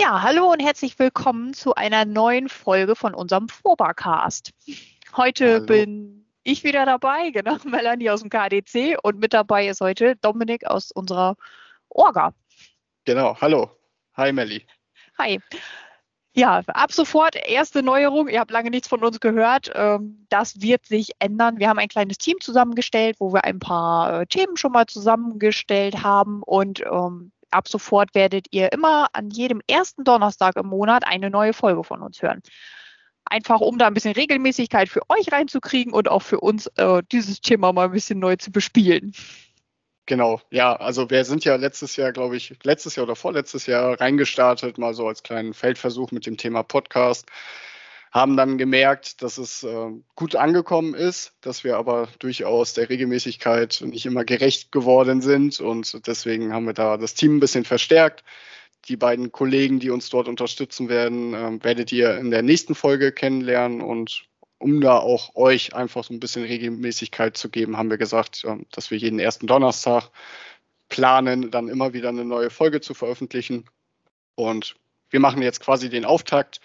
Ja, hallo und herzlich willkommen zu einer neuen Folge von unserem Vorbarcast. Heute hallo. bin ich wieder dabei, genau, Melanie aus dem KDC und mit dabei ist heute Dominik aus unserer Orga. Genau, hallo. Hi Melli. Hi. Ja, ab sofort erste Neuerung. Ihr habt lange nichts von uns gehört. Ähm, das wird sich ändern. Wir haben ein kleines Team zusammengestellt, wo wir ein paar äh, Themen schon mal zusammengestellt haben und ähm, ab sofort werdet ihr immer an jedem ersten Donnerstag im Monat eine neue Folge von uns hören. Einfach um da ein bisschen Regelmäßigkeit für euch reinzukriegen und auch für uns äh, dieses Thema mal ein bisschen neu zu bespielen. Genau, ja, also wir sind ja letztes Jahr, glaube ich, letztes Jahr oder vorletztes Jahr reingestartet, mal so als kleinen Feldversuch mit dem Thema Podcast haben dann gemerkt, dass es äh, gut angekommen ist, dass wir aber durchaus der Regelmäßigkeit nicht immer gerecht geworden sind und deswegen haben wir da das Team ein bisschen verstärkt. Die beiden Kollegen, die uns dort unterstützen werden, äh, werdet ihr in der nächsten Folge kennenlernen und um da auch euch einfach so ein bisschen Regelmäßigkeit zu geben, haben wir gesagt, äh, dass wir jeden ersten Donnerstag planen, dann immer wieder eine neue Folge zu veröffentlichen. Und wir machen jetzt quasi den Auftakt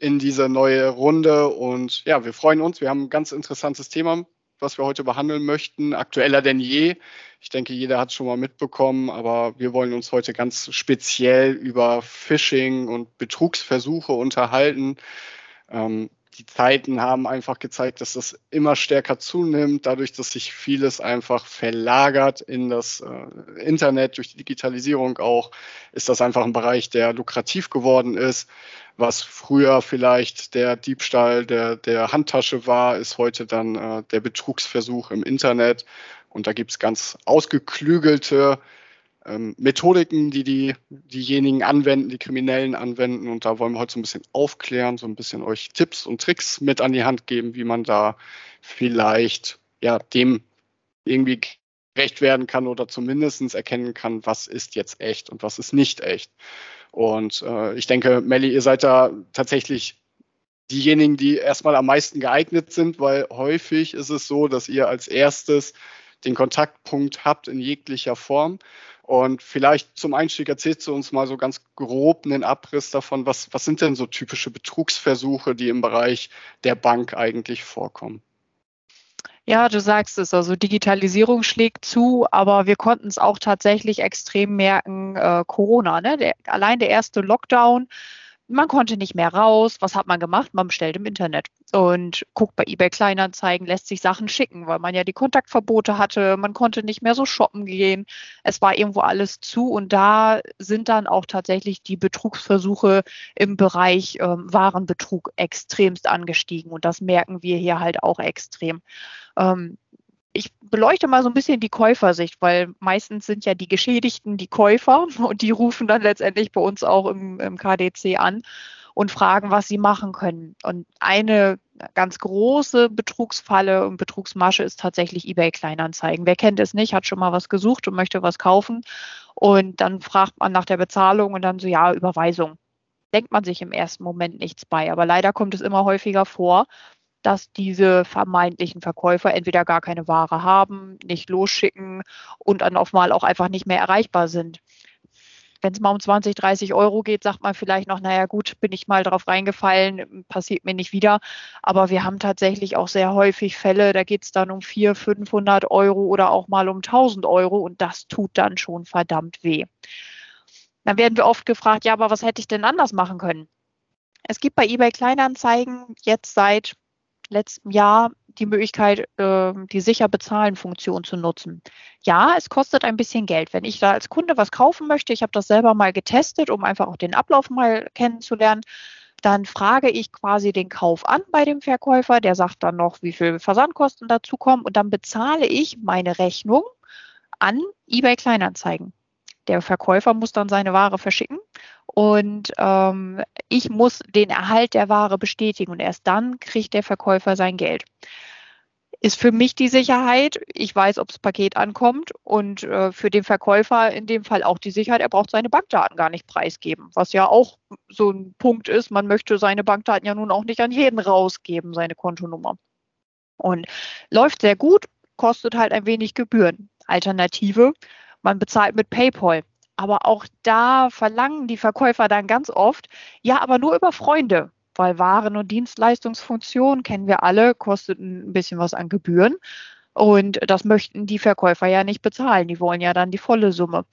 in diese neue Runde. Und ja, wir freuen uns. Wir haben ein ganz interessantes Thema, was wir heute behandeln möchten. Aktueller denn je. Ich denke, jeder hat es schon mal mitbekommen, aber wir wollen uns heute ganz speziell über Phishing und Betrugsversuche unterhalten. Ähm, die Zeiten haben einfach gezeigt, dass das immer stärker zunimmt, dadurch, dass sich vieles einfach verlagert in das äh, Internet, durch die Digitalisierung auch, ist das einfach ein Bereich, der lukrativ geworden ist. Was früher vielleicht der Diebstahl der, der Handtasche war, ist heute dann äh, der Betrugsversuch im Internet. Und da gibt es ganz ausgeklügelte ähm, Methodiken, die, die diejenigen anwenden, die Kriminellen anwenden. Und da wollen wir heute so ein bisschen aufklären, so ein bisschen euch Tipps und Tricks mit an die Hand geben, wie man da vielleicht ja, dem irgendwie gerecht werden kann oder zumindest erkennen kann, was ist jetzt echt und was ist nicht echt. Und äh, ich denke, Melli, ihr seid da tatsächlich diejenigen, die erstmal am meisten geeignet sind, weil häufig ist es so, dass ihr als erstes den Kontaktpunkt habt in jeglicher Form. Und vielleicht zum Einstieg erzählst du uns mal so ganz grob einen Abriss davon, was, was sind denn so typische Betrugsversuche, die im Bereich der Bank eigentlich vorkommen? Ja, du sagst es, also Digitalisierung schlägt zu, aber wir konnten es auch tatsächlich extrem merken, äh, Corona, ne? Der, allein der erste Lockdown man konnte nicht mehr raus. Was hat man gemacht? Man bestellt im Internet und guckt bei eBay Kleinanzeigen, lässt sich Sachen schicken, weil man ja die Kontaktverbote hatte. Man konnte nicht mehr so shoppen gehen. Es war irgendwo alles zu und da sind dann auch tatsächlich die Betrugsversuche im Bereich ähm, Warenbetrug extremst angestiegen und das merken wir hier halt auch extrem. Ähm, ich beleuchte mal so ein bisschen die Käufersicht, weil meistens sind ja die Geschädigten die Käufer und die rufen dann letztendlich bei uns auch im, im KDC an und fragen, was sie machen können. Und eine ganz große Betrugsfalle und Betrugsmasche ist tatsächlich eBay Kleinanzeigen. Wer kennt es nicht, hat schon mal was gesucht und möchte was kaufen. Und dann fragt man nach der Bezahlung und dann so, ja, Überweisung. Denkt man sich im ersten Moment nichts bei. Aber leider kommt es immer häufiger vor, dass diese vermeintlichen Verkäufer entweder gar keine Ware haben, nicht losschicken und dann auf mal auch einfach nicht mehr erreichbar sind. Wenn es mal um 20, 30 Euro geht, sagt man vielleicht noch, naja gut, bin ich mal drauf reingefallen, passiert mir nicht wieder. Aber wir haben tatsächlich auch sehr häufig Fälle, da geht es dann um 400, 500 Euro oder auch mal um 1000 Euro und das tut dann schon verdammt weh. Dann werden wir oft gefragt, ja, aber was hätte ich denn anders machen können? Es gibt bei eBay Kleinanzeigen jetzt seit letzten Jahr die Möglichkeit, äh, die sicher bezahlen Funktion zu nutzen. Ja, es kostet ein bisschen Geld. Wenn ich da als Kunde was kaufen möchte, ich habe das selber mal getestet, um einfach auch den Ablauf mal kennenzulernen, dann frage ich quasi den Kauf an bei dem Verkäufer, der sagt dann noch, wie viel Versandkosten dazukommen und dann bezahle ich meine Rechnung an eBay Kleinanzeigen. Der Verkäufer muss dann seine Ware verschicken und ähm, ich muss den Erhalt der Ware bestätigen und erst dann kriegt der Verkäufer sein Geld. Ist für mich die Sicherheit, ich weiß, ob das Paket ankommt und äh, für den Verkäufer in dem Fall auch die Sicherheit, er braucht seine Bankdaten gar nicht preisgeben, was ja auch so ein Punkt ist, man möchte seine Bankdaten ja nun auch nicht an jeden rausgeben, seine Kontonummer. Und läuft sehr gut, kostet halt ein wenig Gebühren. Alternative, man bezahlt mit PayPal. Aber auch da verlangen die Verkäufer dann ganz oft, ja, aber nur über Freunde, weil Waren- und Dienstleistungsfunktion kennen wir alle, kostet ein bisschen was an Gebühren. Und das möchten die Verkäufer ja nicht bezahlen. Die wollen ja dann die volle Summe.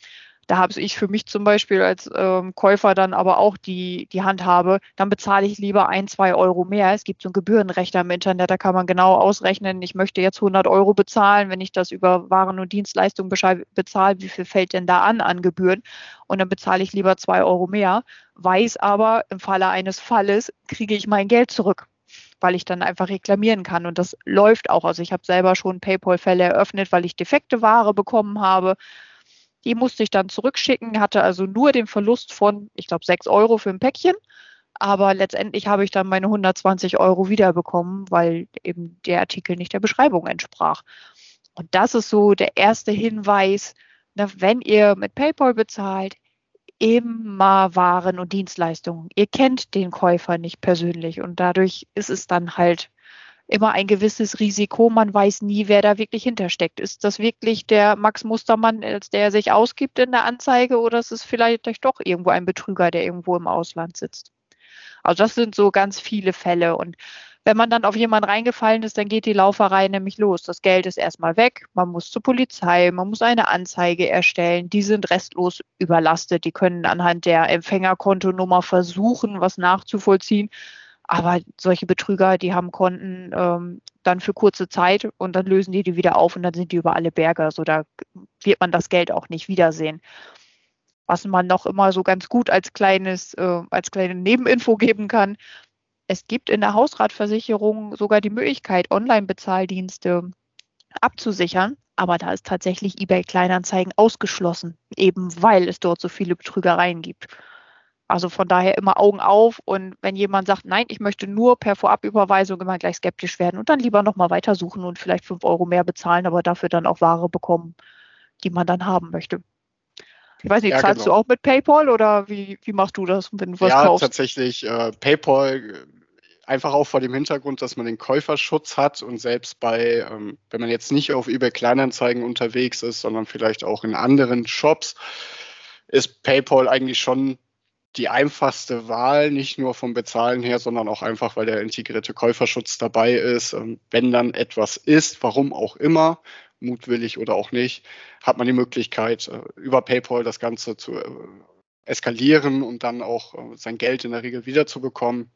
Da habe ich für mich zum Beispiel als ähm, Käufer dann aber auch die, die Handhabe, dann bezahle ich lieber ein, zwei Euro mehr. Es gibt so ein Gebührenrecht im Internet, da kann man genau ausrechnen, ich möchte jetzt 100 Euro bezahlen, wenn ich das über Waren und Dienstleistungen bezahle, wie viel fällt denn da an an Gebühren? Und dann bezahle ich lieber zwei Euro mehr, weiß aber, im Falle eines Falles kriege ich mein Geld zurück weil ich dann einfach reklamieren kann. Und das läuft auch. Also ich habe selber schon PayPal-Fälle eröffnet, weil ich defekte Ware bekommen habe. Die musste ich dann zurückschicken, hatte also nur den Verlust von, ich glaube, 6 Euro für ein Päckchen. Aber letztendlich habe ich dann meine 120 Euro wiederbekommen, weil eben der Artikel nicht der Beschreibung entsprach. Und das ist so der erste Hinweis, na, wenn ihr mit PayPal bezahlt, immer Waren und Dienstleistungen. Ihr kennt den Käufer nicht persönlich und dadurch ist es dann halt immer ein gewisses Risiko. Man weiß nie, wer da wirklich hintersteckt. Ist das wirklich der Max Mustermann, als der sich ausgibt in der Anzeige oder ist es vielleicht doch irgendwo ein Betrüger, der irgendwo im Ausland sitzt? Also das sind so ganz viele Fälle und wenn man dann auf jemanden reingefallen ist, dann geht die Lauferei nämlich los. Das Geld ist erstmal weg, man muss zur Polizei, man muss eine Anzeige erstellen. Die sind restlos überlastet. Die können anhand der Empfängerkontonummer versuchen, was nachzuvollziehen. Aber solche Betrüger, die haben Konten ähm, dann für kurze Zeit und dann lösen die die wieder auf und dann sind die über alle Berge. Also da wird man das Geld auch nicht wiedersehen. Was man noch immer so ganz gut als kleines, äh, als kleine Nebeninfo geben kann. Es gibt in der Hausratversicherung sogar die Möglichkeit, Online-Bezahldienste abzusichern. Aber da ist tatsächlich eBay Kleinanzeigen ausgeschlossen, eben weil es dort so viele Betrügereien gibt. Also von daher immer Augen auf und wenn jemand sagt, nein, ich möchte nur per Vorabüberweisung immer gleich skeptisch werden und dann lieber nochmal weitersuchen und vielleicht fünf Euro mehr bezahlen, aber dafür dann auch Ware bekommen, die man dann haben möchte. Ich weiß nicht, ja, zahlst genau. du auch mit PayPal oder wie, wie machst du das, wenn du was ja, kaufst? Ja, tatsächlich. Äh, PayPal äh, einfach auch vor dem Hintergrund, dass man den Käuferschutz hat und selbst bei, ähm, wenn man jetzt nicht auf eBay Kleinanzeigen unterwegs ist, sondern vielleicht auch in anderen Shops, ist PayPal eigentlich schon die einfachste Wahl, nicht nur vom Bezahlen her, sondern auch einfach, weil der integrierte Käuferschutz dabei ist. Ähm, wenn dann etwas ist, warum auch immer, mutwillig oder auch nicht, hat man die Möglichkeit, äh, über PayPal das Ganze zu äh, eskalieren und dann auch äh, sein Geld in der Regel wiederzubekommen.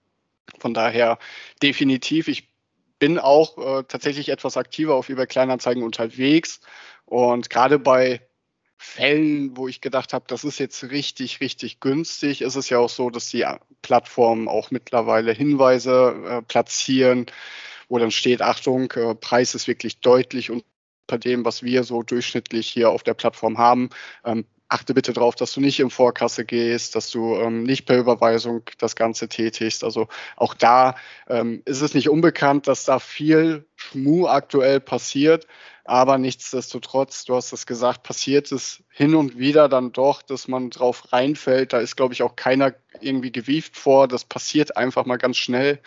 Von daher definitiv, ich bin auch tatsächlich etwas aktiver auf eBay Kleinanzeigen unterwegs und gerade bei Fällen, wo ich gedacht habe, das ist jetzt richtig, richtig günstig, ist es ja auch so, dass die Plattformen auch mittlerweile Hinweise äh, platzieren, wo dann steht, Achtung, äh, Preis ist wirklich deutlich unter dem, was wir so durchschnittlich hier auf der Plattform haben. Ähm, achte bitte darauf, dass du nicht in Vorkasse gehst, dass du ähm, nicht per Überweisung das Ganze tätigst. Also auch da ähm, ist es nicht unbekannt, dass da viel Schmu aktuell passiert. Aber nichtsdestotrotz, du hast es gesagt, passiert es hin und wieder dann doch, dass man drauf reinfällt. Da ist, glaube ich, auch keiner irgendwie gewieft vor. Das passiert einfach mal ganz schnell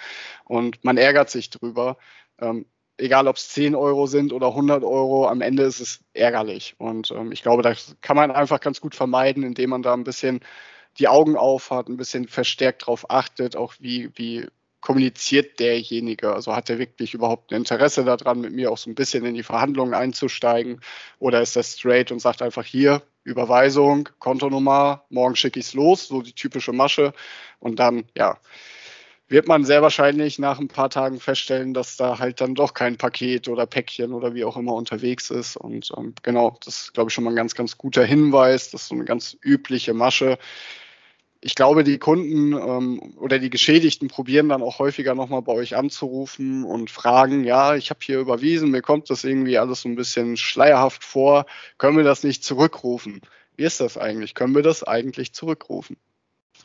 und man ärgert sich drüber. Ähm, egal ob es 10 Euro sind oder 100 Euro, am Ende ist es ärgerlich. Und ähm, ich glaube, das kann man einfach ganz gut vermeiden, indem man da ein bisschen die Augen auf hat, ein bisschen verstärkt darauf achtet, auch wie, wie kommuniziert derjenige? Also hat er wirklich überhaupt ein Interesse daran, mit mir auch so ein bisschen in die Verhandlungen einzusteigen? Oder ist er straight und sagt einfach hier, Überweisung, Kontonummer, morgen schicke ich es los, so die typische Masche. Und dann, ja, wird man sehr wahrscheinlich nach ein paar Tagen feststellen, dass da halt dann doch kein Paket oder Päckchen oder wie auch immer unterwegs ist. Und ähm, genau, das ist, glaube ich, schon mal ein ganz, ganz guter Hinweis. Das ist so eine ganz übliche Masche. Ich glaube, die Kunden ähm, oder die Geschädigten probieren dann auch häufiger nochmal bei euch anzurufen und fragen, ja, ich habe hier überwiesen, mir kommt das irgendwie alles so ein bisschen schleierhaft vor, können wir das nicht zurückrufen? Wie ist das eigentlich? Können wir das eigentlich zurückrufen?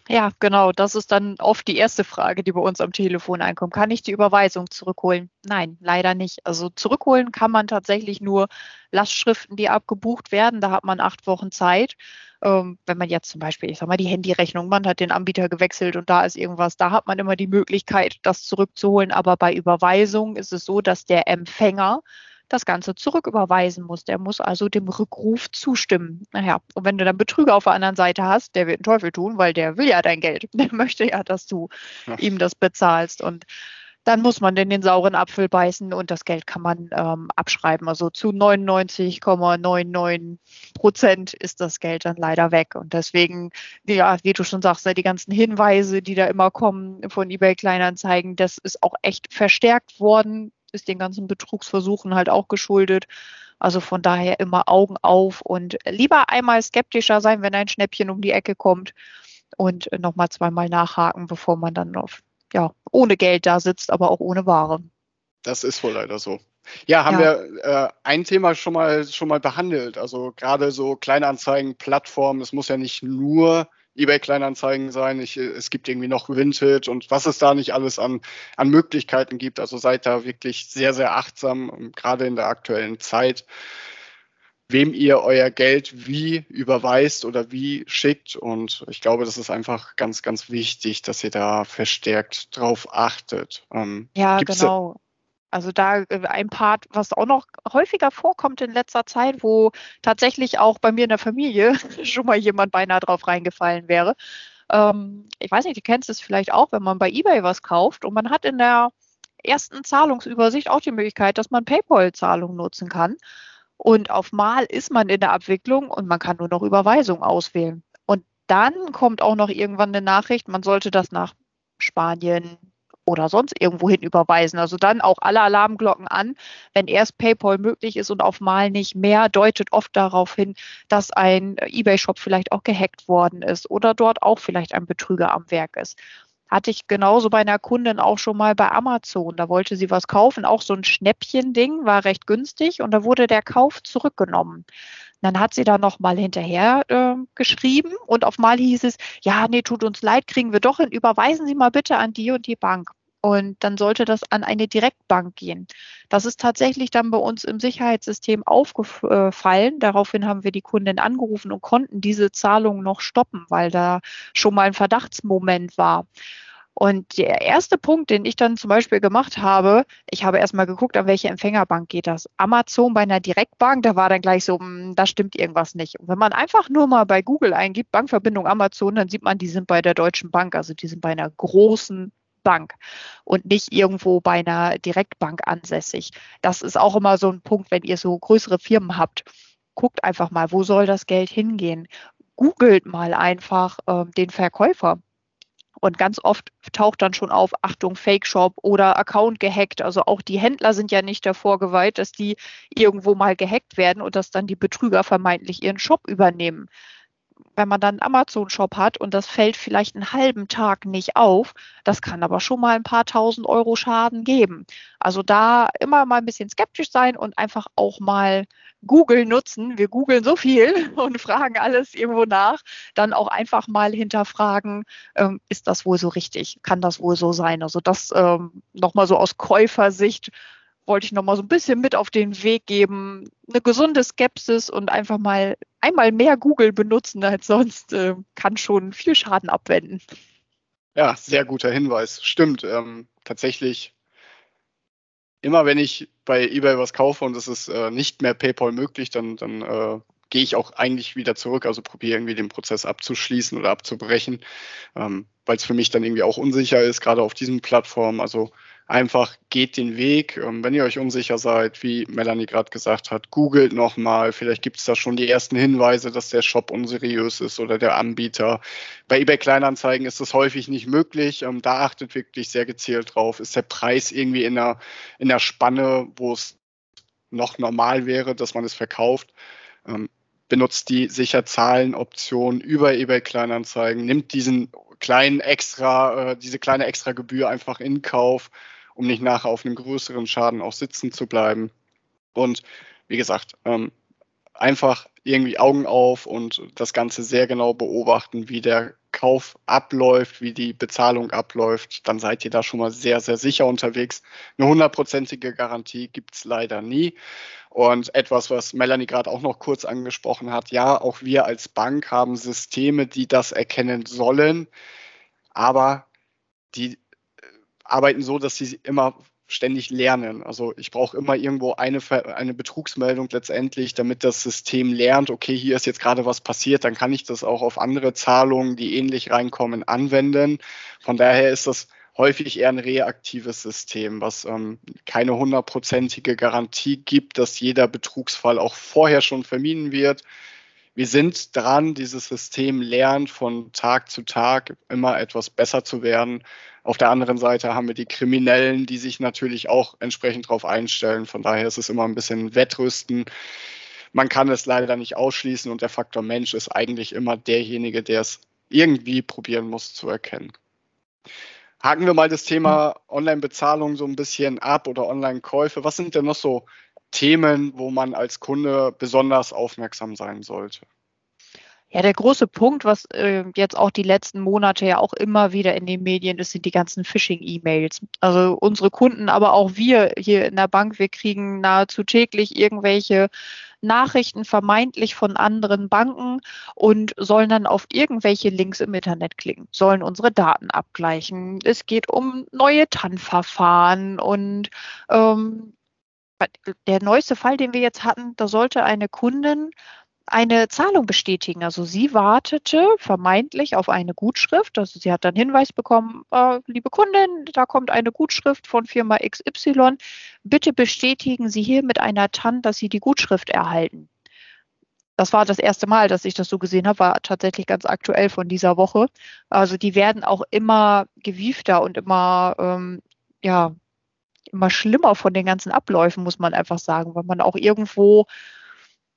Ja, genau. Das ist dann oft die erste Frage, die bei uns am Telefon einkommt. Kann ich die Überweisung zurückholen? Nein, leider nicht. Also zurückholen kann man tatsächlich nur Lastschriften, die abgebucht werden. Da hat man acht Wochen Zeit. Ähm, wenn man jetzt zum Beispiel, ich sag mal, die Handyrechnung, man hat den Anbieter gewechselt und da ist irgendwas, da hat man immer die Möglichkeit, das zurückzuholen. Aber bei Überweisung ist es so, dass der Empfänger das Ganze zurücküberweisen muss. Der muss also dem Rückruf zustimmen. Naja, und wenn du dann Betrüger auf der anderen Seite hast, der wird einen Teufel tun, weil der will ja dein Geld. Der möchte ja, dass du ihm das bezahlst. Und dann muss man in den sauren Apfel beißen und das Geld kann man ähm, abschreiben. Also zu 99,99 Prozent ist das Geld dann leider weg. Und deswegen, ja, wie du schon sagst, die ganzen Hinweise, die da immer kommen von eBay Kleinanzeigen, das ist auch echt verstärkt worden, ist den ganzen Betrugsversuchen halt auch geschuldet. Also von daher immer Augen auf und lieber einmal skeptischer sein, wenn ein Schnäppchen um die Ecke kommt und nochmal zweimal nachhaken, bevor man dann auf ja, ohne Geld da sitzt, aber auch ohne Ware. Das ist wohl leider so. Ja, haben ja. wir äh, ein Thema schon mal schon mal behandelt. Also gerade so Kleinanzeigen, Plattformen, es muss ja nicht nur eBay Kleinanzeigen sein. Ich, es gibt irgendwie noch Vinted und was es da nicht alles an, an Möglichkeiten gibt. Also seid da wirklich sehr, sehr achtsam, gerade in der aktuellen Zeit wem ihr euer Geld wie überweist oder wie schickt. Und ich glaube, das ist einfach ganz, ganz wichtig, dass ihr da verstärkt drauf achtet. Ähm, ja, genau. Also da äh, ein Part, was auch noch häufiger vorkommt in letzter Zeit, wo tatsächlich auch bei mir in der Familie schon mal jemand beinahe drauf reingefallen wäre. Ähm, ich weiß nicht, du kennst es vielleicht auch, wenn man bei eBay was kauft und man hat in der ersten Zahlungsübersicht auch die Möglichkeit, dass man PayPal-Zahlungen nutzen kann. Und auf Mal ist man in der Abwicklung und man kann nur noch Überweisung auswählen. Und dann kommt auch noch irgendwann eine Nachricht, man sollte das nach Spanien oder sonst irgendwo hin überweisen. Also dann auch alle Alarmglocken an. Wenn erst PayPal möglich ist und auf Mal nicht mehr, deutet oft darauf hin, dass ein eBay-Shop vielleicht auch gehackt worden ist oder dort auch vielleicht ein Betrüger am Werk ist. Hatte ich genauso bei einer Kundin auch schon mal bei Amazon. Da wollte sie was kaufen, auch so ein Schnäppchen-Ding, war recht günstig und da wurde der Kauf zurückgenommen. Dann hat sie da nochmal hinterher äh, geschrieben und auf mal hieß es, ja, nee, tut uns leid, kriegen wir doch hin, überweisen Sie mal bitte an die und die Bank. Und dann sollte das an eine Direktbank gehen. Das ist tatsächlich dann bei uns im Sicherheitssystem aufgefallen. Daraufhin haben wir die Kundin angerufen und konnten diese Zahlung noch stoppen, weil da schon mal ein Verdachtsmoment war. Und der erste Punkt, den ich dann zum Beispiel gemacht habe, ich habe erstmal geguckt, an welche Empfängerbank geht das. Amazon bei einer Direktbank, da war dann gleich so, hm, da stimmt irgendwas nicht. Und wenn man einfach nur mal bei Google eingibt, Bankverbindung Amazon, dann sieht man, die sind bei der Deutschen Bank, also die sind bei einer großen Bank und nicht irgendwo bei einer Direktbank ansässig. Das ist auch immer so ein Punkt, wenn ihr so größere Firmen habt. Guckt einfach mal, wo soll das Geld hingehen? Googelt mal einfach äh, den Verkäufer. Und ganz oft taucht dann schon auf, Achtung, Fake Shop oder Account gehackt. Also auch die Händler sind ja nicht davor geweiht, dass die irgendwo mal gehackt werden und dass dann die Betrüger vermeintlich ihren Shop übernehmen wenn man dann einen Amazon-Shop hat und das fällt vielleicht einen halben Tag nicht auf, das kann aber schon mal ein paar tausend Euro Schaden geben. Also da immer mal ein bisschen skeptisch sein und einfach auch mal Google nutzen. Wir googeln so viel und fragen alles irgendwo nach. Dann auch einfach mal hinterfragen, ähm, ist das wohl so richtig? Kann das wohl so sein? Also das ähm, nochmal so aus Käufersicht wollte ich noch mal so ein bisschen mit auf den Weg geben. Eine gesunde Skepsis und einfach mal einmal mehr Google benutzen als sonst äh, kann schon viel Schaden abwenden. Ja, sehr guter Hinweis. Stimmt. Ähm, tatsächlich, immer wenn ich bei eBay was kaufe und es ist äh, nicht mehr PayPal möglich, dann, dann äh, gehe ich auch eigentlich wieder zurück, also probiere irgendwie den Prozess abzuschließen oder abzubrechen, ähm, weil es für mich dann irgendwie auch unsicher ist, gerade auf diesen Plattformen. Also einfach geht den Weg. Ähm, wenn ihr euch unsicher seid, wie Melanie gerade gesagt hat, googelt nochmal. Vielleicht gibt es da schon die ersten Hinweise, dass der Shop unseriös ist oder der Anbieter. Bei eBay Kleinanzeigen ist das häufig nicht möglich. Ähm, da achtet wirklich sehr gezielt drauf. Ist der Preis irgendwie in der, in der Spanne, wo es noch normal wäre, dass man es verkauft? Ähm, benutzt die Sicherzahlen-Option über eBay Kleinanzeigen, nimmt diesen kleinen extra, äh, diese kleine extra Gebühr einfach in Kauf um nicht nachher auf einem größeren Schaden auch sitzen zu bleiben. Und wie gesagt, ähm, einfach irgendwie Augen auf und das Ganze sehr genau beobachten, wie der Kauf abläuft, wie die Bezahlung abläuft, dann seid ihr da schon mal sehr, sehr sicher unterwegs. Eine hundertprozentige Garantie gibt es leider nie. Und etwas, was Melanie gerade auch noch kurz angesprochen hat, ja, auch wir als Bank haben Systeme, die das erkennen sollen, aber die arbeiten so, dass sie immer ständig lernen. Also ich brauche immer irgendwo eine, eine Betrugsmeldung letztendlich, damit das System lernt, okay, hier ist jetzt gerade was passiert, dann kann ich das auch auf andere Zahlungen, die ähnlich reinkommen, anwenden. Von daher ist das häufig eher ein reaktives System, was ähm, keine hundertprozentige Garantie gibt, dass jeder Betrugsfall auch vorher schon vermieden wird. Wir sind dran, dieses System lernt von Tag zu Tag immer etwas besser zu werden. Auf der anderen Seite haben wir die Kriminellen, die sich natürlich auch entsprechend darauf einstellen. Von daher ist es immer ein bisschen Wettrüsten. Man kann es leider nicht ausschließen und der Faktor Mensch ist eigentlich immer derjenige, der es irgendwie probieren muss zu erkennen. Haken wir mal das Thema Online-Bezahlung so ein bisschen ab oder Online-Käufe. Was sind denn noch so Themen, wo man als Kunde besonders aufmerksam sein sollte? Ja, der große Punkt, was äh, jetzt auch die letzten Monate ja auch immer wieder in den Medien ist, sind die ganzen Phishing-E-Mails. Also unsere Kunden, aber auch wir hier in der Bank, wir kriegen nahezu täglich irgendwelche Nachrichten vermeintlich von anderen Banken und sollen dann auf irgendwelche Links im Internet klicken, sollen unsere Daten abgleichen. Es geht um neue TAN-Verfahren und ähm, der neueste Fall, den wir jetzt hatten, da sollte eine Kundin eine Zahlung bestätigen. Also sie wartete vermeintlich auf eine Gutschrift. Also sie hat dann Hinweis bekommen, äh, liebe Kundin, da kommt eine Gutschrift von Firma XY. Bitte bestätigen Sie hier mit einer TAN, dass Sie die Gutschrift erhalten. Das war das erste Mal, dass ich das so gesehen habe, war tatsächlich ganz aktuell von dieser Woche. Also die werden auch immer gewiefter und immer, ähm, ja, immer schlimmer von den ganzen Abläufen, muss man einfach sagen, weil man auch irgendwo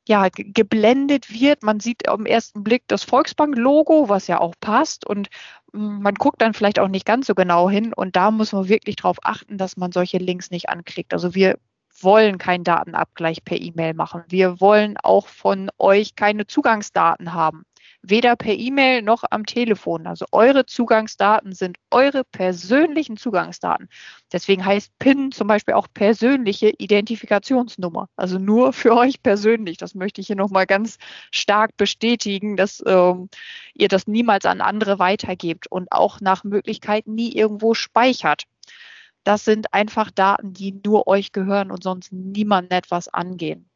ja, geblendet wird. Man sieht am ersten Blick das Volksbank-Logo, was ja auch passt. Und hm, man guckt dann vielleicht auch nicht ganz so genau hin. Und da muss man wirklich darauf achten, dass man solche Links nicht anklickt. Also wir wollen keinen Datenabgleich per E-Mail machen. Wir wollen auch von euch keine Zugangsdaten haben weder per E-Mail noch am Telefon. Also eure Zugangsdaten sind eure persönlichen Zugangsdaten. Deswegen heißt PIN zum Beispiel auch persönliche Identifikationsnummer. Also nur für euch persönlich. Das möchte ich hier nochmal ganz stark bestätigen, dass ähm, ihr das niemals an andere weitergebt und auch nach Möglichkeit nie irgendwo speichert. Das sind einfach Daten, die nur euch gehören und sonst niemandem etwas angehen.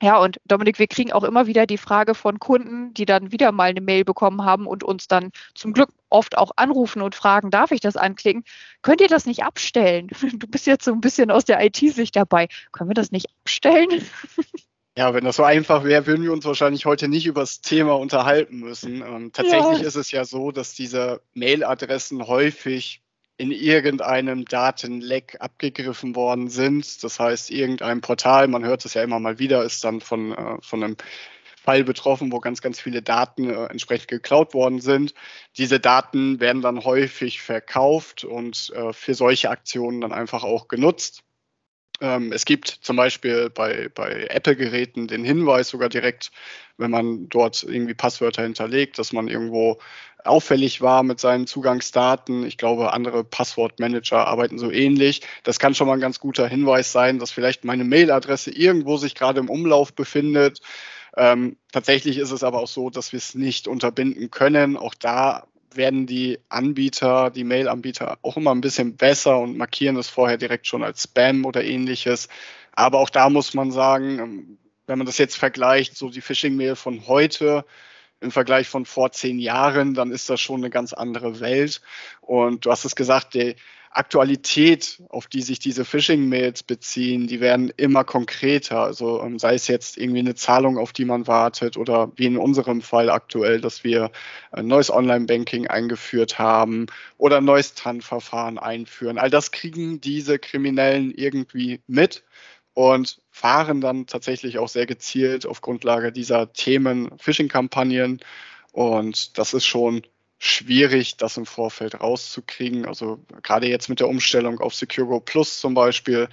Ja, und Dominik, wir kriegen auch immer wieder die Frage von Kunden, die dann wieder mal eine Mail bekommen haben und uns dann zum Glück oft auch anrufen und fragen, darf ich das anklicken? Könnt ihr das nicht abstellen? Du bist jetzt so ein bisschen aus der IT-Sicht dabei. Können wir das nicht abstellen? Ja, wenn das so einfach wäre, würden wir uns wahrscheinlich heute nicht über das Thema unterhalten müssen. Ähm, tatsächlich ja. ist es ja so, dass diese Mailadressen häufig in irgendeinem Datenleck abgegriffen worden sind. Das heißt, irgendein Portal, man hört es ja immer mal wieder, ist dann von, äh, von einem Fall betroffen, wo ganz, ganz viele Daten äh, entsprechend geklaut worden sind. Diese Daten werden dann häufig verkauft und äh, für solche Aktionen dann einfach auch genutzt. Ähm, es gibt zum Beispiel bei, bei Apple-Geräten den Hinweis sogar direkt, wenn man dort irgendwie Passwörter hinterlegt, dass man irgendwo auffällig war mit seinen Zugangsdaten. Ich glaube, andere Passwortmanager arbeiten so ähnlich. Das kann schon mal ein ganz guter Hinweis sein, dass vielleicht meine Mailadresse irgendwo sich gerade im Umlauf befindet. Ähm, tatsächlich ist es aber auch so, dass wir es nicht unterbinden können. Auch da werden die Anbieter, die Mail-Anbieter auch immer ein bisschen besser und markieren es vorher direkt schon als Spam oder ähnliches. Aber auch da muss man sagen, ähm, wenn man das jetzt vergleicht, so die Phishing-Mail von heute im Vergleich von vor zehn Jahren, dann ist das schon eine ganz andere Welt. Und du hast es gesagt, die, Aktualität, auf die sich diese Phishing-Mails beziehen, die werden immer konkreter. Also ähm, sei es jetzt irgendwie eine Zahlung, auf die man wartet oder wie in unserem Fall aktuell, dass wir ein neues Online-Banking eingeführt haben oder ein neues TAN-Verfahren einführen. All das kriegen diese Kriminellen irgendwie mit und fahren dann tatsächlich auch sehr gezielt auf Grundlage dieser Themen Phishing-Kampagnen. Und das ist schon schwierig, das im Vorfeld rauszukriegen. Also gerade jetzt mit der Umstellung auf Securo Plus zum Beispiel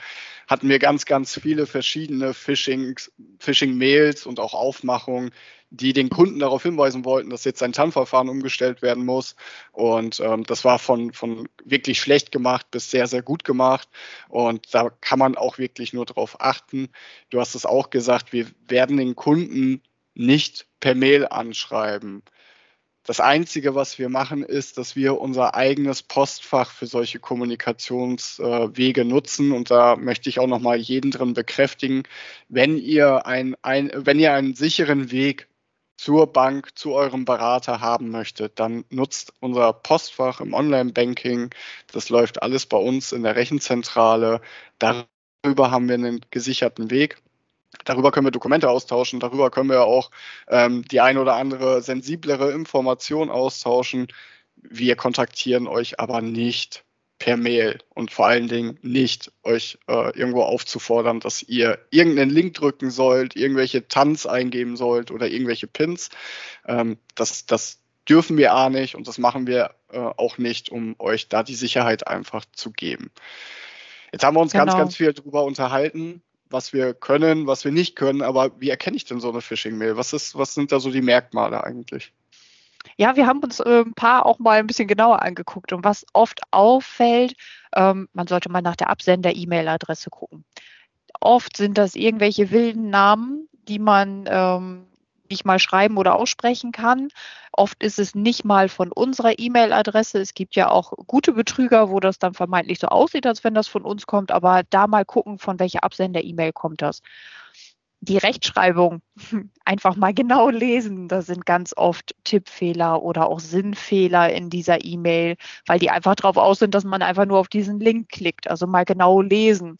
hatten wir ganz, ganz viele verschiedene Phishing-Mails Phishing und auch Aufmachungen, die den Kunden darauf hinweisen wollten, dass jetzt sein TAN-Verfahren umgestellt werden muss. Und ähm, das war von, von wirklich schlecht gemacht bis sehr, sehr gut gemacht. Und da kann man auch wirklich nur darauf achten. Du hast es auch gesagt, wir werden den Kunden nicht per Mail anschreiben das Einzige, was wir machen, ist, dass wir unser eigenes Postfach für solche Kommunikationswege äh, nutzen. Und da möchte ich auch nochmal jeden drin bekräftigen, wenn ihr, ein, ein, wenn ihr einen sicheren Weg zur Bank, zu eurem Berater haben möchtet, dann nutzt unser Postfach im Online-Banking. Das läuft alles bei uns in der Rechenzentrale. Darüber haben wir einen gesicherten Weg. Darüber können wir Dokumente austauschen, darüber können wir auch ähm, die ein oder andere sensiblere Information austauschen. Wir kontaktieren euch aber nicht per Mail und vor allen Dingen nicht euch äh, irgendwo aufzufordern, dass ihr irgendeinen Link drücken sollt, irgendwelche Tanz eingeben sollt oder irgendwelche Pins. Ähm, das, das dürfen wir A nicht und das machen wir äh, auch nicht, um euch da die Sicherheit einfach zu geben. Jetzt haben wir uns genau. ganz, ganz viel darüber unterhalten was wir können, was wir nicht können, aber wie erkenne ich denn so eine Phishing-Mail? Was, was sind da so die Merkmale eigentlich? Ja, wir haben uns äh, ein paar auch mal ein bisschen genauer angeguckt. Und was oft auffällt, ähm, man sollte mal nach der Absender-E-Mail-Adresse gucken. Oft sind das irgendwelche wilden Namen, die man ähm, nicht mal schreiben oder aussprechen kann. Oft ist es nicht mal von unserer E-Mail-Adresse. Es gibt ja auch gute Betrüger, wo das dann vermeintlich so aussieht, als wenn das von uns kommt, aber da mal gucken, von welcher Absender-E-Mail kommt das. Die Rechtschreibung einfach mal genau lesen. Da sind ganz oft Tippfehler oder auch Sinnfehler in dieser E-Mail, weil die einfach darauf aus sind, dass man einfach nur auf diesen Link klickt. Also mal genau lesen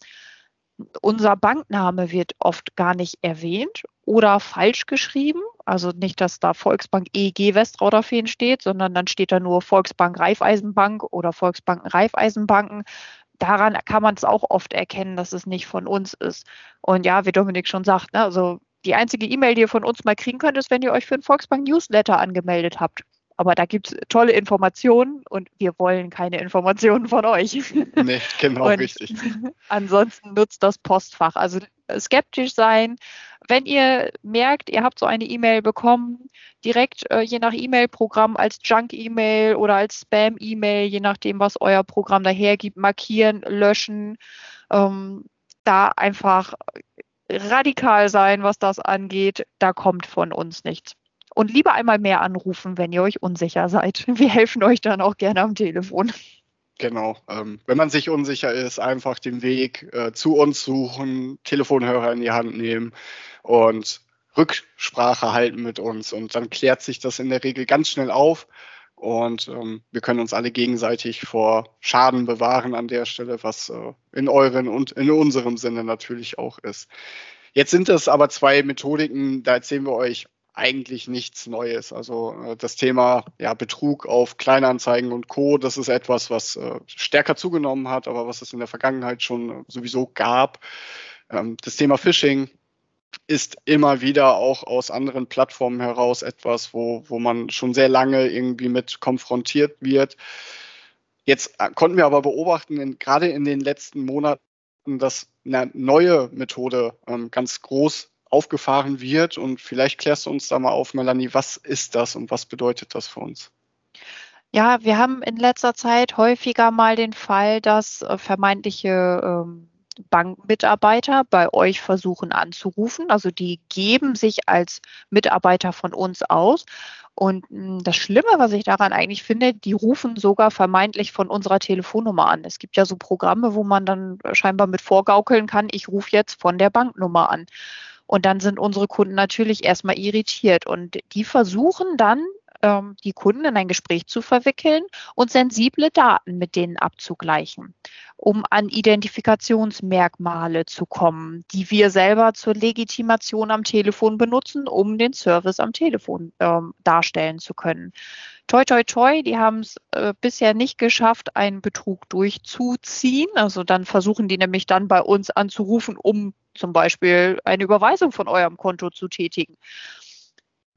unser Bankname wird oft gar nicht erwähnt oder falsch geschrieben. Also nicht, dass da Volksbank EG Westrauderfehn steht, sondern dann steht da nur Volksbank Raiffeisenbank oder Volksbanken Raiffeisenbanken. Daran kann man es auch oft erkennen, dass es nicht von uns ist. Und ja, wie Dominik schon sagt, ne, also die einzige E-Mail, die ihr von uns mal kriegen könnt, ist, wenn ihr euch für einen Volksbank Newsletter angemeldet habt. Aber da gibt es tolle Informationen und wir wollen keine Informationen von euch. Nee, genau, richtig. Ansonsten nutzt das Postfach. Also skeptisch sein. Wenn ihr merkt, ihr habt so eine E-Mail bekommen, direkt äh, je nach E-Mail-Programm als Junk-E-Mail oder als Spam-E-Mail, je nachdem, was euer Programm dahergibt, markieren, löschen. Ähm, da einfach radikal sein, was das angeht. Da kommt von uns nichts. Und lieber einmal mehr anrufen, wenn ihr euch unsicher seid. Wir helfen euch dann auch gerne am Telefon. Genau. Ähm, wenn man sich unsicher ist, einfach den Weg äh, zu uns suchen, Telefonhörer in die Hand nehmen und Rücksprache halten mit uns. Und dann klärt sich das in der Regel ganz schnell auf. Und ähm, wir können uns alle gegenseitig vor Schaden bewahren an der Stelle, was äh, in euren und in unserem Sinne natürlich auch ist. Jetzt sind es aber zwei Methodiken, da erzählen wir euch eigentlich nichts Neues. Also äh, das Thema ja, Betrug auf Kleinanzeigen und Co., das ist etwas, was äh, stärker zugenommen hat, aber was es in der Vergangenheit schon äh, sowieso gab. Ähm, das Thema Phishing ist immer wieder auch aus anderen Plattformen heraus etwas, wo, wo man schon sehr lange irgendwie mit konfrontiert wird. Jetzt konnten wir aber beobachten, in, gerade in den letzten Monaten, dass eine neue Methode ähm, ganz groß aufgefahren wird. Und vielleicht klärst du uns da mal auf, Melanie, was ist das und was bedeutet das für uns? Ja, wir haben in letzter Zeit häufiger mal den Fall, dass äh, vermeintliche ähm, Bankmitarbeiter bei euch versuchen anzurufen. Also die geben sich als Mitarbeiter von uns aus. Und hm, das Schlimme, was ich daran eigentlich finde, die rufen sogar vermeintlich von unserer Telefonnummer an. Es gibt ja so Programme, wo man dann scheinbar mit vorgaukeln kann, ich rufe jetzt von der Banknummer an. Und dann sind unsere Kunden natürlich erstmal irritiert und die versuchen dann, ähm, die Kunden in ein Gespräch zu verwickeln und sensible Daten mit denen abzugleichen, um an Identifikationsmerkmale zu kommen, die wir selber zur Legitimation am Telefon benutzen, um den Service am Telefon ähm, darstellen zu können. Toi, toi, toi, die haben es äh, bisher nicht geschafft, einen Betrug durchzuziehen. Also dann versuchen die nämlich dann bei uns anzurufen, um zum Beispiel eine Überweisung von eurem Konto zu tätigen.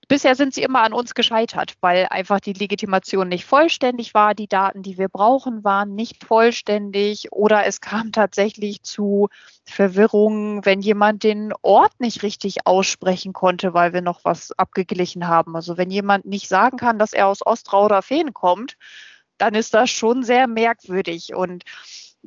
Bisher sind sie immer an uns gescheitert, weil einfach die Legitimation nicht vollständig war. Die Daten, die wir brauchen, waren nicht vollständig oder es kam tatsächlich zu Verwirrungen, wenn jemand den Ort nicht richtig aussprechen konnte, weil wir noch was abgeglichen haben. Also wenn jemand nicht sagen kann, dass er aus Ostrau oder Feen kommt, dann ist das schon sehr merkwürdig und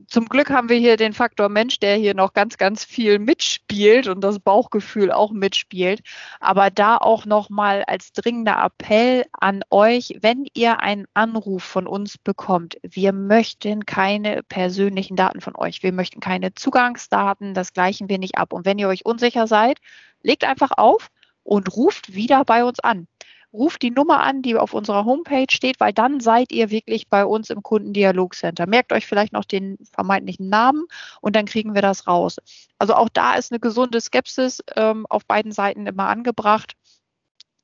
zum Glück haben wir hier den Faktor Mensch, der hier noch ganz, ganz viel mitspielt und das Bauchgefühl auch mitspielt. Aber da auch nochmal als dringender Appell an euch, wenn ihr einen Anruf von uns bekommt, wir möchten keine persönlichen Daten von euch. Wir möchten keine Zugangsdaten. Das gleichen wir nicht ab. Und wenn ihr euch unsicher seid, legt einfach auf und ruft wieder bei uns an ruft die Nummer an, die auf unserer Homepage steht, weil dann seid ihr wirklich bei uns im Kundendialogcenter. Merkt euch vielleicht noch den vermeintlichen Namen und dann kriegen wir das raus. Also auch da ist eine gesunde Skepsis ähm, auf beiden Seiten immer angebracht.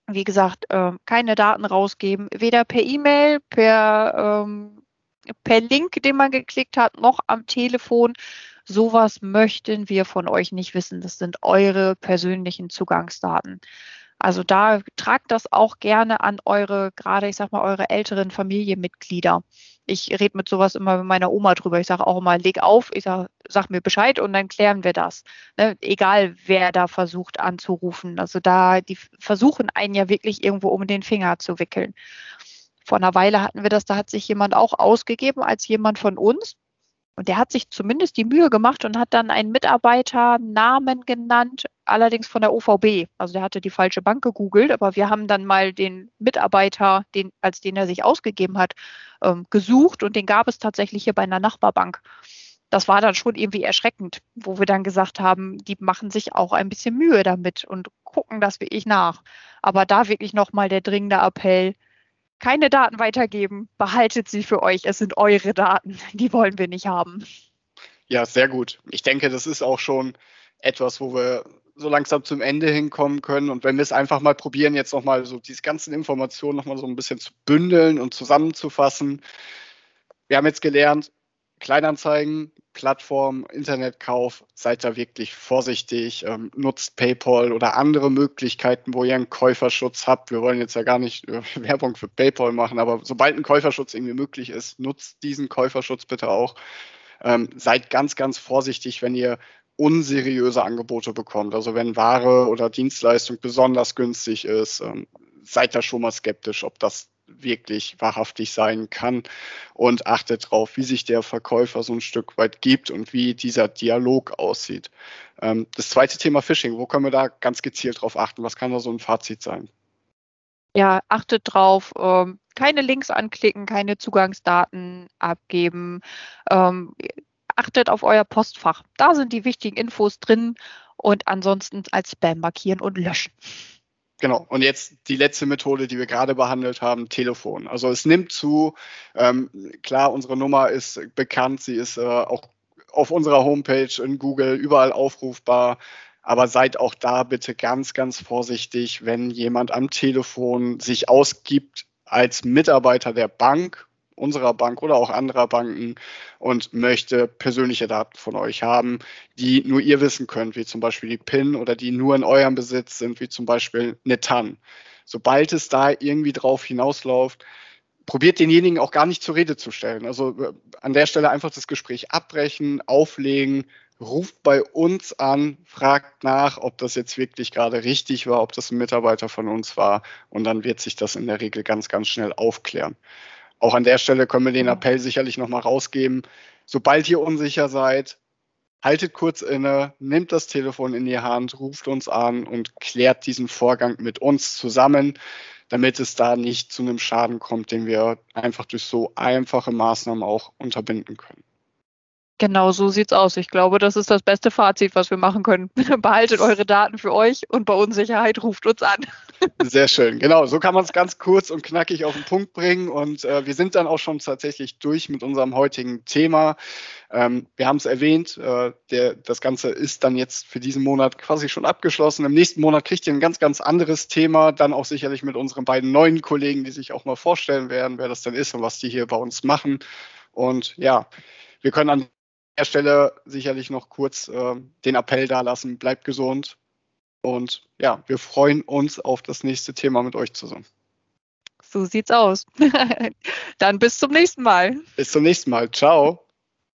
Wie gesagt, äh, keine Daten rausgeben, weder per E-Mail, per, ähm, per Link, den man geklickt hat, noch am Telefon. Sowas möchten wir von euch nicht wissen. Das sind eure persönlichen Zugangsdaten. Also da tragt das auch gerne an eure, gerade ich sag mal, eure älteren Familienmitglieder. Ich rede mit sowas immer mit meiner Oma drüber. Ich sage auch immer, leg auf, ich sag, sag mir Bescheid und dann klären wir das. Ne? Egal wer da versucht anzurufen. Also da, die versuchen einen ja wirklich irgendwo um den Finger zu wickeln. Vor einer Weile hatten wir das, da hat sich jemand auch ausgegeben als jemand von uns. Und der hat sich zumindest die Mühe gemacht und hat dann einen Mitarbeiternamen genannt, allerdings von der OVB. Also der hatte die falsche Bank gegoogelt, aber wir haben dann mal den Mitarbeiter, den, als den er sich ausgegeben hat, ähm, gesucht und den gab es tatsächlich hier bei einer Nachbarbank. Das war dann schon irgendwie erschreckend, wo wir dann gesagt haben, die machen sich auch ein bisschen Mühe damit und gucken das wirklich nach. Aber da wirklich nochmal der dringende Appell, keine Daten weitergeben, behaltet sie für euch. Es sind eure Daten, die wollen wir nicht haben. Ja, sehr gut. Ich denke, das ist auch schon etwas, wo wir so langsam zum Ende hinkommen können. Und wenn wir es einfach mal probieren, jetzt nochmal so diese ganzen Informationen nochmal so ein bisschen zu bündeln und zusammenzufassen. Wir haben jetzt gelernt, Kleinanzeigen, Plattform, Internetkauf, seid da wirklich vorsichtig, ähm, nutzt PayPal oder andere Möglichkeiten, wo ihr einen Käuferschutz habt. Wir wollen jetzt ja gar nicht äh, Werbung für PayPal machen, aber sobald ein Käuferschutz irgendwie möglich ist, nutzt diesen Käuferschutz bitte auch. Ähm, seid ganz, ganz vorsichtig, wenn ihr unseriöse Angebote bekommt. Also wenn Ware oder Dienstleistung besonders günstig ist, ähm, seid da schon mal skeptisch, ob das wirklich wahrhaftig sein kann und achtet darauf, wie sich der Verkäufer so ein Stück weit gibt und wie dieser Dialog aussieht. Ähm, das zweite Thema Phishing, wo können wir da ganz gezielt drauf achten? Was kann da so ein Fazit sein? Ja, achtet drauf, ähm, keine Links anklicken, keine Zugangsdaten abgeben. Ähm, achtet auf euer Postfach. Da sind die wichtigen Infos drin und ansonsten als Spam markieren und löschen. Genau. Und jetzt die letzte Methode, die wir gerade behandelt haben, Telefon. Also es nimmt zu. Ähm, klar, unsere Nummer ist bekannt. Sie ist äh, auch auf unserer Homepage in Google überall aufrufbar. Aber seid auch da bitte ganz, ganz vorsichtig, wenn jemand am Telefon sich ausgibt als Mitarbeiter der Bank unserer Bank oder auch anderer Banken und möchte persönliche Daten von euch haben, die nur ihr wissen könnt, wie zum Beispiel die PIN oder die nur in eurem Besitz sind, wie zum Beispiel eine TAN. Sobald es da irgendwie drauf hinausläuft, probiert denjenigen auch gar nicht zur Rede zu stellen. Also äh, an der Stelle einfach das Gespräch abbrechen, auflegen, ruft bei uns an, fragt nach, ob das jetzt wirklich gerade richtig war, ob das ein Mitarbeiter von uns war und dann wird sich das in der Regel ganz, ganz schnell aufklären auch an der Stelle können wir den Appell sicherlich nochmal rausgeben. Sobald ihr unsicher seid, haltet kurz inne, nehmt das Telefon in die Hand, ruft uns an und klärt diesen Vorgang mit uns zusammen, damit es da nicht zu einem Schaden kommt, den wir einfach durch so einfache Maßnahmen auch unterbinden können. Genau so sieht's aus. Ich glaube, das ist das beste Fazit, was wir machen können. Behaltet eure Daten für euch und bei Unsicherheit ruft uns an. Sehr schön. Genau, so kann man es ganz kurz und knackig auf den Punkt bringen. Und äh, wir sind dann auch schon tatsächlich durch mit unserem heutigen Thema. Ähm, wir haben es erwähnt, äh, der, das Ganze ist dann jetzt für diesen Monat quasi schon abgeschlossen. Im nächsten Monat kriegt ihr ein ganz, ganz anderes Thema. Dann auch sicherlich mit unseren beiden neuen Kollegen, die sich auch mal vorstellen werden, wer das denn ist und was die hier bei uns machen. Und ja, wir können an der Stelle sicherlich noch kurz äh, den Appell dalassen, bleibt gesund. Und ja, wir freuen uns auf das nächste Thema mit euch zusammen. So sieht's aus. Dann bis zum nächsten Mal. Bis zum nächsten Mal. Ciao.